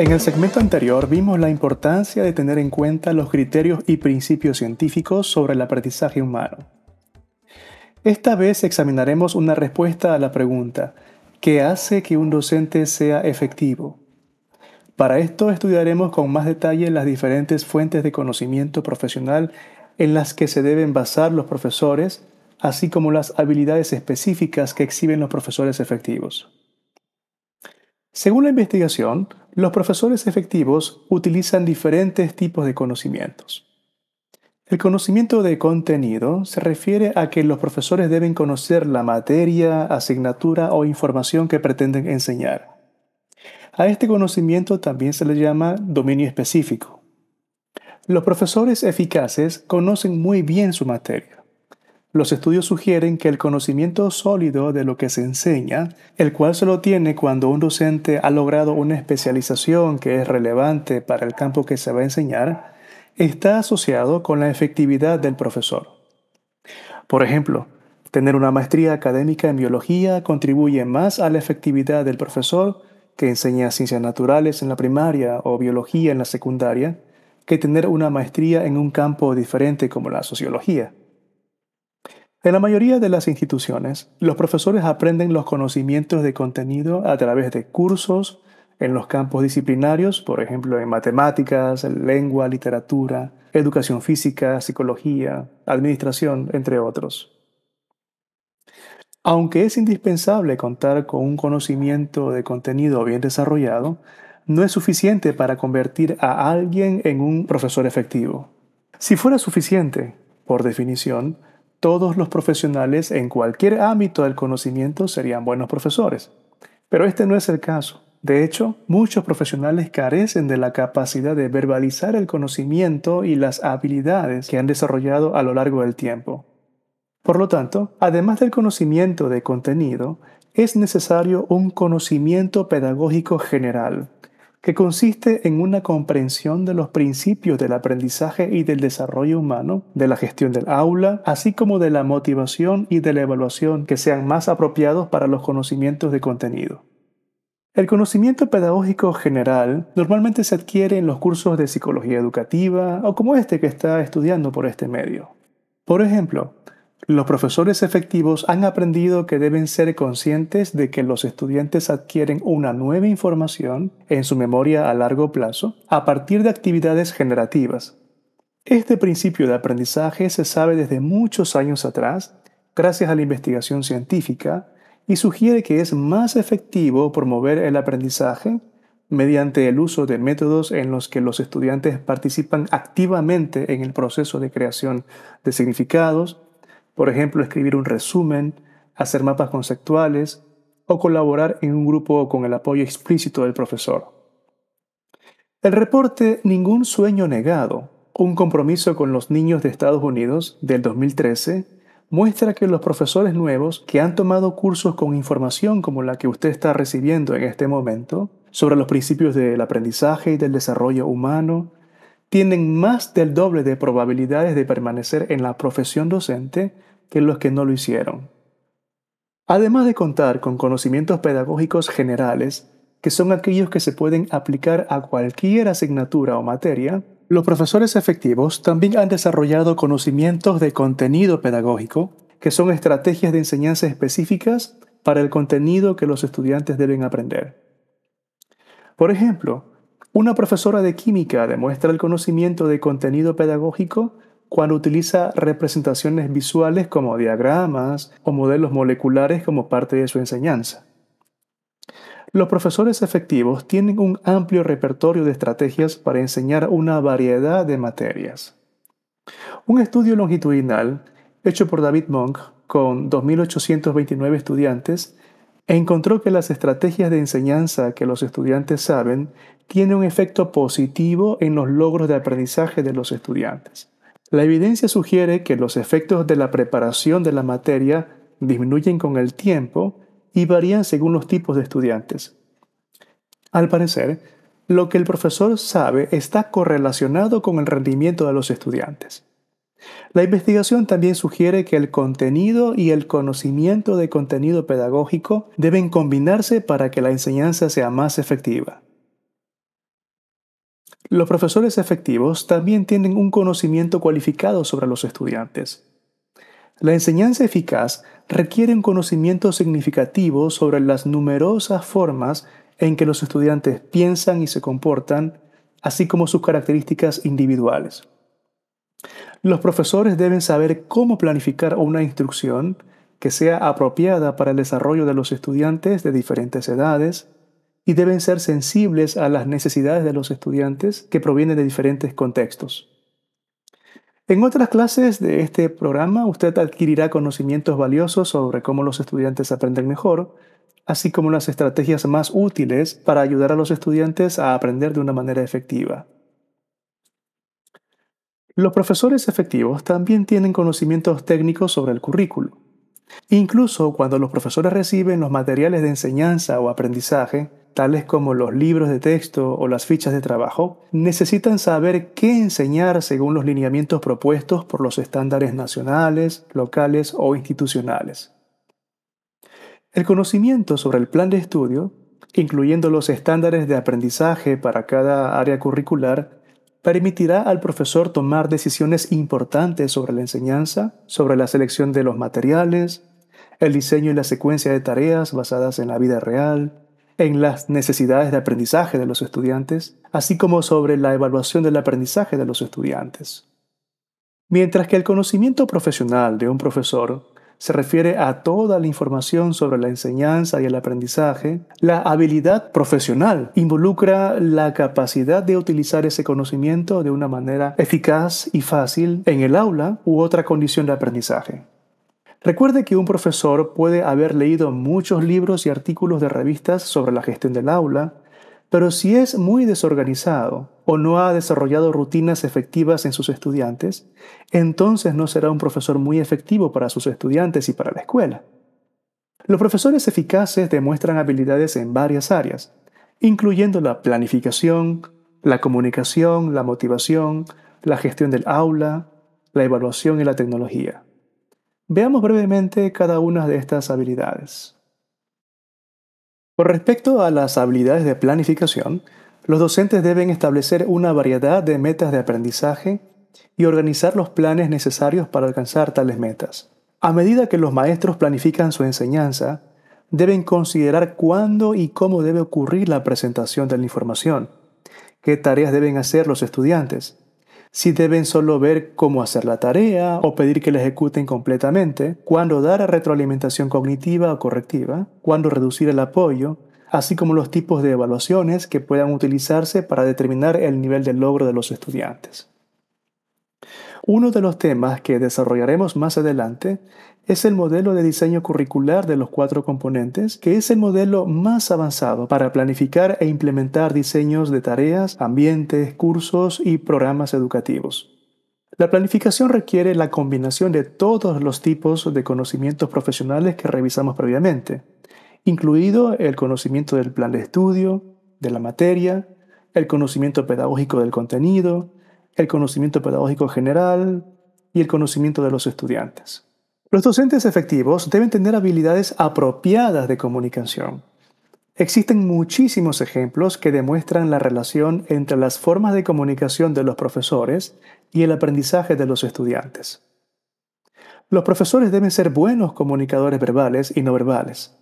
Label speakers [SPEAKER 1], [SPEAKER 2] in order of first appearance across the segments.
[SPEAKER 1] En el segmento anterior vimos la importancia de tener en cuenta los criterios y principios científicos sobre el aprendizaje humano. Esta vez examinaremos una respuesta a la pregunta, ¿qué hace que un docente sea efectivo? Para esto estudiaremos con más detalle las diferentes fuentes de conocimiento profesional en las que se deben basar los profesores, así como las habilidades específicas que exhiben los profesores efectivos. Según la investigación, los profesores efectivos utilizan diferentes tipos de conocimientos. El conocimiento de contenido se refiere a que los profesores deben conocer la materia, asignatura o información que pretenden enseñar. A este conocimiento también se le llama dominio específico. Los profesores eficaces conocen muy bien su materia. Los estudios sugieren que el conocimiento sólido de lo que se enseña, el cual se lo tiene cuando un docente ha logrado una especialización que es relevante para el campo que se va a enseñar, está asociado con la efectividad del profesor. Por ejemplo, tener una maestría académica en biología contribuye más a la efectividad del profesor que enseña ciencias naturales en la primaria o biología en la secundaria que tener una maestría en un campo diferente como la sociología. En la mayoría de las instituciones, los profesores aprenden los conocimientos de contenido a través de cursos, en los campos disciplinarios, por ejemplo en matemáticas, lengua, literatura, educación física, psicología, administración, entre otros. Aunque es indispensable contar con un conocimiento de contenido bien desarrollado, no es suficiente para convertir a alguien en un profesor efectivo. Si fuera suficiente, por definición, todos los profesionales en cualquier ámbito del conocimiento serían buenos profesores. Pero este no es el caso. De hecho, muchos profesionales carecen de la capacidad de verbalizar el conocimiento y las habilidades que han desarrollado a lo largo del tiempo. Por lo tanto, además del conocimiento de contenido, es necesario un conocimiento pedagógico general, que consiste en una comprensión de los principios del aprendizaje y del desarrollo humano, de la gestión del aula, así como de la motivación y de la evaluación que sean más apropiados para los conocimientos de contenido. El conocimiento pedagógico general normalmente se adquiere en los cursos de psicología educativa o como este que está estudiando por este medio. Por ejemplo, los profesores efectivos han aprendido que deben ser conscientes de que los estudiantes adquieren una nueva información en su memoria a largo plazo a partir de actividades generativas. Este principio de aprendizaje se sabe desde muchos años atrás gracias a la investigación científica y sugiere que es más efectivo promover el aprendizaje mediante el uso de métodos en los que los estudiantes participan activamente en el proceso de creación de significados, por ejemplo, escribir un resumen, hacer mapas conceptuales o colaborar en un grupo con el apoyo explícito del profesor. El reporte Ningún sueño negado, un compromiso con los niños de Estados Unidos del 2013, muestra que los profesores nuevos que han tomado cursos con información como la que usted está recibiendo en este momento sobre los principios del aprendizaje y del desarrollo humano, tienen más del doble de probabilidades de permanecer en la profesión docente que los que no lo hicieron. Además de contar con conocimientos pedagógicos generales, que son aquellos que se pueden aplicar a cualquier asignatura o materia, los profesores efectivos también han desarrollado conocimientos de contenido pedagógico, que son estrategias de enseñanza específicas para el contenido que los estudiantes deben aprender. Por ejemplo, una profesora de química demuestra el conocimiento de contenido pedagógico cuando utiliza representaciones visuales como diagramas o modelos moleculares como parte de su enseñanza. Los profesores efectivos tienen un amplio repertorio de estrategias para enseñar una variedad de materias. Un estudio longitudinal hecho por David Monk con 2.829 estudiantes encontró que las estrategias de enseñanza que los estudiantes saben tienen un efecto positivo en los logros de aprendizaje de los estudiantes. La evidencia sugiere que los efectos de la preparación de la materia disminuyen con el tiempo y varían según los tipos de estudiantes. Al parecer, lo que el profesor sabe está correlacionado con el rendimiento de los estudiantes. La investigación también sugiere que el contenido y el conocimiento de contenido pedagógico deben combinarse para que la enseñanza sea más efectiva. Los profesores efectivos también tienen un conocimiento cualificado sobre los estudiantes. La enseñanza eficaz requiere un conocimiento significativo sobre las numerosas formas en que los estudiantes piensan y se comportan, así como sus características individuales. Los profesores deben saber cómo planificar una instrucción que sea apropiada para el desarrollo de los estudiantes de diferentes edades y deben ser sensibles a las necesidades de los estudiantes que provienen de diferentes contextos. En otras clases de este programa usted adquirirá conocimientos valiosos sobre cómo los estudiantes aprenden mejor, así como las estrategias más útiles para ayudar a los estudiantes a aprender de una manera efectiva. Los profesores efectivos también tienen conocimientos técnicos sobre el currículo. Incluso cuando los profesores reciben los materiales de enseñanza o aprendizaje, tales como los libros de texto o las fichas de trabajo, necesitan saber qué enseñar según los lineamientos propuestos por los estándares nacionales, locales o institucionales. El conocimiento sobre el plan de estudio, incluyendo los estándares de aprendizaje para cada área curricular, permitirá al profesor tomar decisiones importantes sobre la enseñanza, sobre la selección de los materiales, el diseño y la secuencia de tareas basadas en la vida real, en las necesidades de aprendizaje de los estudiantes, así como sobre la evaluación del aprendizaje de los estudiantes. Mientras que el conocimiento profesional de un profesor se refiere a toda la información sobre la enseñanza y el aprendizaje, la habilidad profesional involucra la capacidad de utilizar ese conocimiento de una manera eficaz y fácil en el aula u otra condición de aprendizaje. Recuerde que un profesor puede haber leído muchos libros y artículos de revistas sobre la gestión del aula, pero si es muy desorganizado o no ha desarrollado rutinas efectivas en sus estudiantes, entonces no será un profesor muy efectivo para sus estudiantes y para la escuela. Los profesores eficaces demuestran habilidades en varias áreas, incluyendo la planificación, la comunicación, la motivación, la gestión del aula, la evaluación y la tecnología. Veamos brevemente cada una de estas habilidades. Con respecto a las habilidades de planificación, los docentes deben establecer una variedad de metas de aprendizaje y organizar los planes necesarios para alcanzar tales metas. A medida que los maestros planifican su enseñanza, deben considerar cuándo y cómo debe ocurrir la presentación de la información, qué tareas deben hacer los estudiantes, si deben solo ver cómo hacer la tarea o pedir que la ejecuten completamente, cuándo dar retroalimentación cognitiva o correctiva, cuándo reducir el apoyo, así como los tipos de evaluaciones que puedan utilizarse para determinar el nivel de logro de los estudiantes. Uno de los temas que desarrollaremos más adelante es el modelo de diseño curricular de los cuatro componentes, que es el modelo más avanzado para planificar e implementar diseños de tareas, ambientes, cursos y programas educativos. La planificación requiere la combinación de todos los tipos de conocimientos profesionales que revisamos previamente, incluido el conocimiento del plan de estudio, de la materia, el conocimiento pedagógico del contenido, el conocimiento pedagógico general y el conocimiento de los estudiantes. Los docentes efectivos deben tener habilidades apropiadas de comunicación. Existen muchísimos ejemplos que demuestran la relación entre las formas de comunicación de los profesores y el aprendizaje de los estudiantes. Los profesores deben ser buenos comunicadores verbales y no verbales.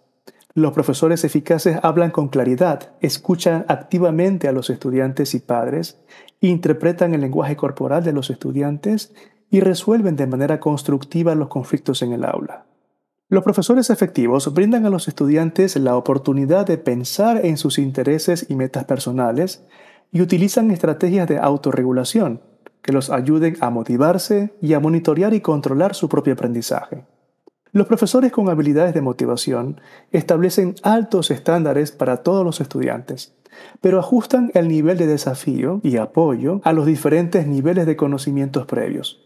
[SPEAKER 1] Los profesores eficaces hablan con claridad, escuchan activamente a los estudiantes y padres, interpretan el lenguaje corporal de los estudiantes y resuelven de manera constructiva los conflictos en el aula. Los profesores efectivos brindan a los estudiantes la oportunidad de pensar en sus intereses y metas personales y utilizan estrategias de autorregulación que los ayuden a motivarse y a monitorear y controlar su propio aprendizaje. Los profesores con habilidades de motivación establecen altos estándares para todos los estudiantes, pero ajustan el nivel de desafío y apoyo a los diferentes niveles de conocimientos previos.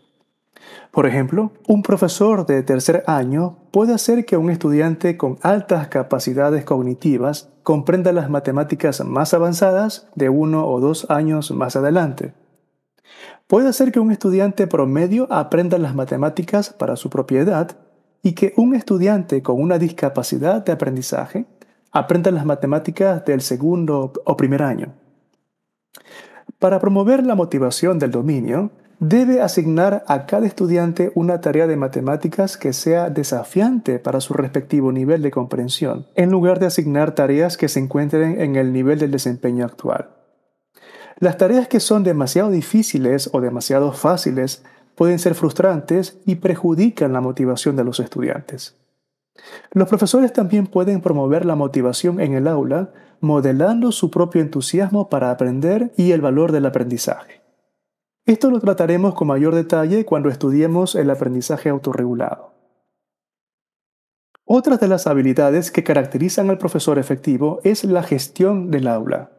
[SPEAKER 1] Por ejemplo, un profesor de tercer año puede hacer que un estudiante con altas capacidades cognitivas comprenda las matemáticas más avanzadas de uno o dos años más adelante. Puede hacer que un estudiante promedio aprenda las matemáticas para su propiedad y que un estudiante con una discapacidad de aprendizaje aprenda las matemáticas del segundo o primer año. Para promover la motivación del dominio, debe asignar a cada estudiante una tarea de matemáticas que sea desafiante para su respectivo nivel de comprensión, en lugar de asignar tareas que se encuentren en el nivel del desempeño actual. Las tareas que son demasiado difíciles o demasiado fáciles pueden ser frustrantes y perjudican la motivación de los estudiantes. Los profesores también pueden promover la motivación en el aula modelando su propio entusiasmo para aprender y el valor del aprendizaje. Esto lo trataremos con mayor detalle cuando estudiemos el aprendizaje autorregulado. Otra de las habilidades que caracterizan al profesor efectivo es la gestión del aula.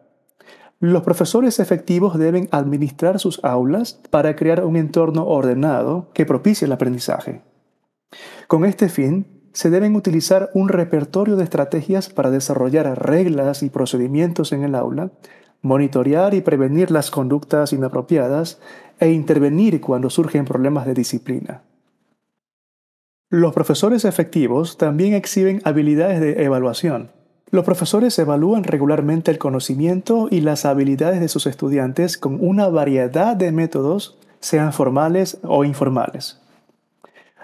[SPEAKER 1] Los profesores efectivos deben administrar sus aulas para crear un entorno ordenado que propicie el aprendizaje. Con este fin, se deben utilizar un repertorio de estrategias para desarrollar reglas y procedimientos en el aula, monitorear y prevenir las conductas inapropiadas e intervenir cuando surgen problemas de disciplina. Los profesores efectivos también exhiben habilidades de evaluación. Los profesores evalúan regularmente el conocimiento y las habilidades de sus estudiantes con una variedad de métodos, sean formales o informales.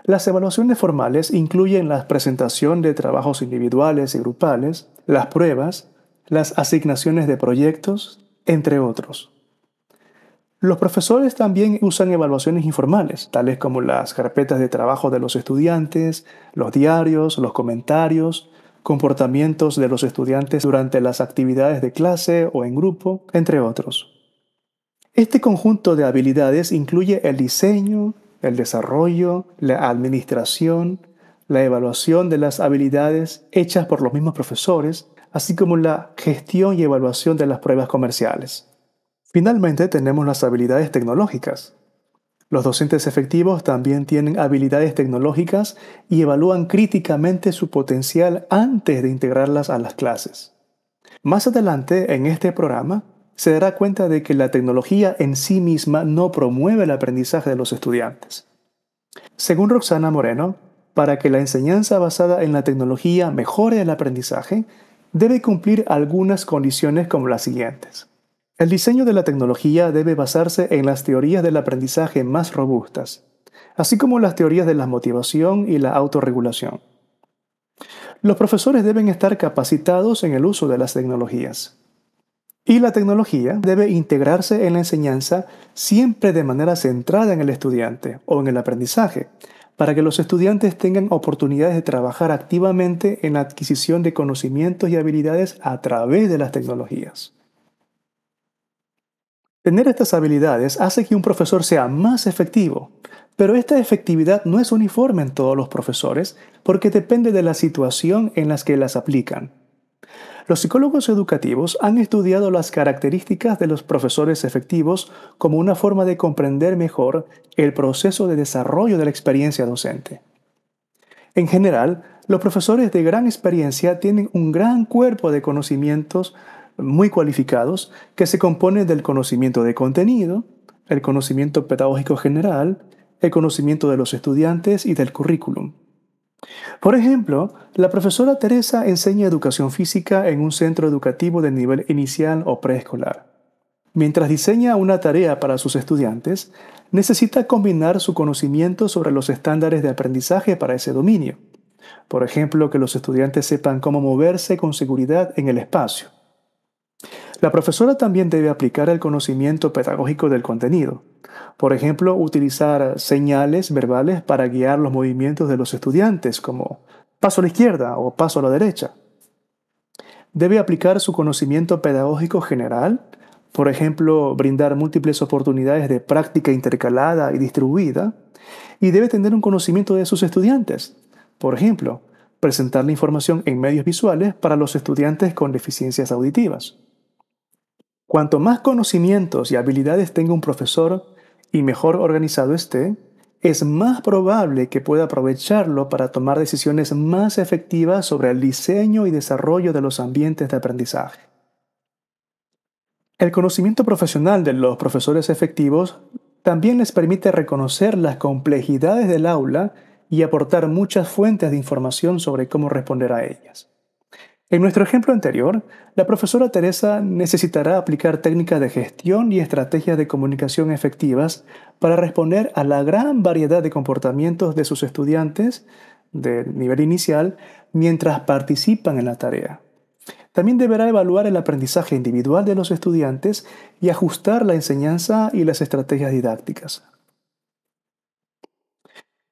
[SPEAKER 1] Las evaluaciones formales incluyen la presentación de trabajos individuales y grupales, las pruebas, las asignaciones de proyectos, entre otros. Los profesores también usan evaluaciones informales, tales como las carpetas de trabajo de los estudiantes, los diarios, los comentarios, comportamientos de los estudiantes durante las actividades de clase o en grupo, entre otros. Este conjunto de habilidades incluye el diseño, el desarrollo, la administración, la evaluación de las habilidades hechas por los mismos profesores, así como la gestión y evaluación de las pruebas comerciales. Finalmente tenemos las habilidades tecnológicas, los docentes efectivos también tienen habilidades tecnológicas y evalúan críticamente su potencial antes de integrarlas a las clases. Más adelante en este programa se dará cuenta de que la tecnología en sí misma no promueve el aprendizaje de los estudiantes. Según Roxana Moreno, para que la enseñanza basada en la tecnología mejore el aprendizaje, debe cumplir algunas condiciones como las siguientes. El diseño de la tecnología debe basarse en las teorías del aprendizaje más robustas, así como las teorías de la motivación y la autorregulación. Los profesores deben estar capacitados en el uso de las tecnologías. Y la tecnología debe integrarse en la enseñanza siempre de manera centrada en el estudiante o en el aprendizaje, para que los estudiantes tengan oportunidades de trabajar activamente en la adquisición de conocimientos y habilidades a través de las tecnologías. Tener estas habilidades hace que un profesor sea más efectivo, pero esta efectividad no es uniforme en todos los profesores porque depende de la situación en las que las aplican. Los psicólogos educativos han estudiado las características de los profesores efectivos como una forma de comprender mejor el proceso de desarrollo de la experiencia docente. En general, los profesores de gran experiencia tienen un gran cuerpo de conocimientos muy cualificados que se componen del conocimiento de contenido, el conocimiento pedagógico general, el conocimiento de los estudiantes y del currículum. Por ejemplo, la profesora Teresa enseña educación física en un centro educativo de nivel inicial o preescolar. Mientras diseña una tarea para sus estudiantes, necesita combinar su conocimiento sobre los estándares de aprendizaje para ese dominio. Por ejemplo, que los estudiantes sepan cómo moverse con seguridad en el espacio la profesora también debe aplicar el conocimiento pedagógico del contenido. Por ejemplo, utilizar señales verbales para guiar los movimientos de los estudiantes, como paso a la izquierda o paso a la derecha. Debe aplicar su conocimiento pedagógico general, por ejemplo, brindar múltiples oportunidades de práctica intercalada y distribuida, y debe tener un conocimiento de sus estudiantes. Por ejemplo, presentar la información en medios visuales para los estudiantes con deficiencias auditivas. Cuanto más conocimientos y habilidades tenga un profesor y mejor organizado esté, es más probable que pueda aprovecharlo para tomar decisiones más efectivas sobre el diseño y desarrollo de los ambientes de aprendizaje. El conocimiento profesional de los profesores efectivos también les permite reconocer las complejidades del aula y aportar muchas fuentes de información sobre cómo responder a ellas. En nuestro ejemplo anterior, la profesora Teresa necesitará aplicar técnicas de gestión y estrategias de comunicación efectivas para responder a la gran variedad de comportamientos de sus estudiantes de nivel inicial mientras participan en la tarea. También deberá evaluar el aprendizaje individual de los estudiantes y ajustar la enseñanza y las estrategias didácticas.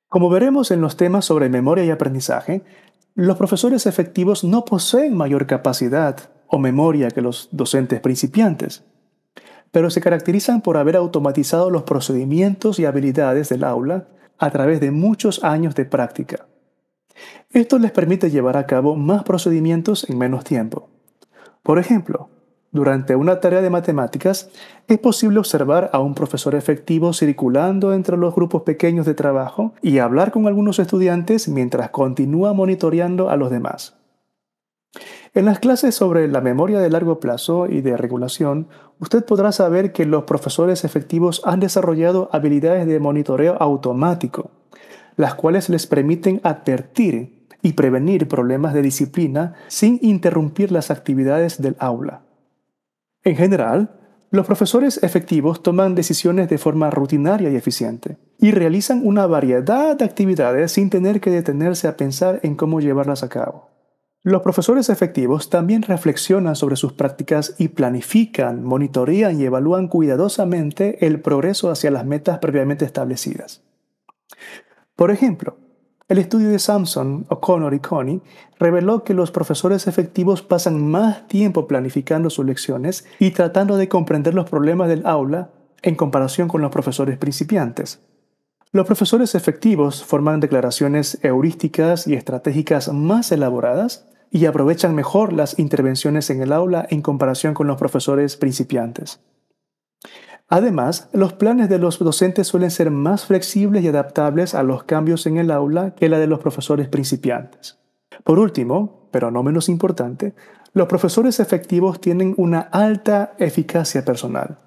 [SPEAKER 1] Como veremos en los temas sobre memoria y aprendizaje, los profesores efectivos no poseen mayor capacidad o memoria que los docentes principiantes, pero se caracterizan por haber automatizado los procedimientos y habilidades del aula a través de muchos años de práctica. Esto les permite llevar a cabo más procedimientos en menos tiempo. Por ejemplo, durante una tarea de matemáticas, es posible observar a un profesor efectivo circulando entre los grupos pequeños de trabajo y hablar con algunos estudiantes mientras continúa monitoreando a los demás. En las clases sobre la memoria de largo plazo y de regulación, usted podrá saber que los profesores efectivos han desarrollado habilidades de monitoreo automático, las cuales les permiten advertir y prevenir problemas de disciplina sin interrumpir las actividades del aula. En general, los profesores efectivos toman decisiones de forma rutinaria y eficiente y realizan una variedad de actividades sin tener que detenerse a pensar en cómo llevarlas a cabo. Los profesores efectivos también reflexionan sobre sus prácticas y planifican, monitorean y evalúan cuidadosamente el progreso hacia las metas previamente establecidas. Por ejemplo, el estudio de Samson, O'Connor y Coney reveló que los profesores efectivos pasan más tiempo planificando sus lecciones y tratando de comprender los problemas del aula en comparación con los profesores principiantes. Los profesores efectivos forman declaraciones heurísticas y estratégicas más elaboradas y aprovechan mejor las intervenciones en el aula en comparación con los profesores principiantes. Además, los planes de los docentes suelen ser más flexibles y adaptables a los cambios en el aula que la de los profesores principiantes. Por último, pero no menos importante, los profesores efectivos tienen una alta eficacia personal.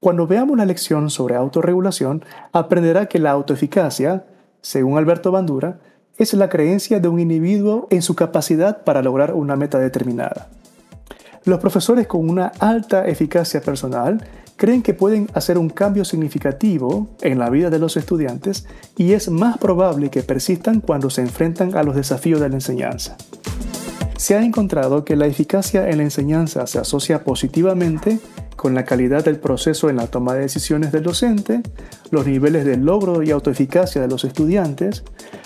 [SPEAKER 1] Cuando veamos la lección sobre autorregulación, aprenderá que la autoeficacia, según Alberto Bandura, es la creencia de un individuo en su capacidad para lograr una meta determinada. Los profesores con una alta eficacia personal creen que pueden hacer un cambio significativo en la vida de los estudiantes y es más probable que persistan cuando se enfrentan a los desafíos de la enseñanza. Se ha encontrado que la eficacia en la enseñanza se asocia positivamente con la calidad del proceso en la toma de decisiones del docente, los niveles de logro y autoeficacia de los estudiantes,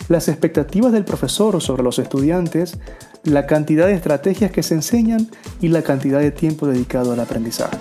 [SPEAKER 1] las expectativas del profesor sobre los estudiantes, la cantidad de estrategias que se enseñan y la cantidad de tiempo dedicado al aprendizaje.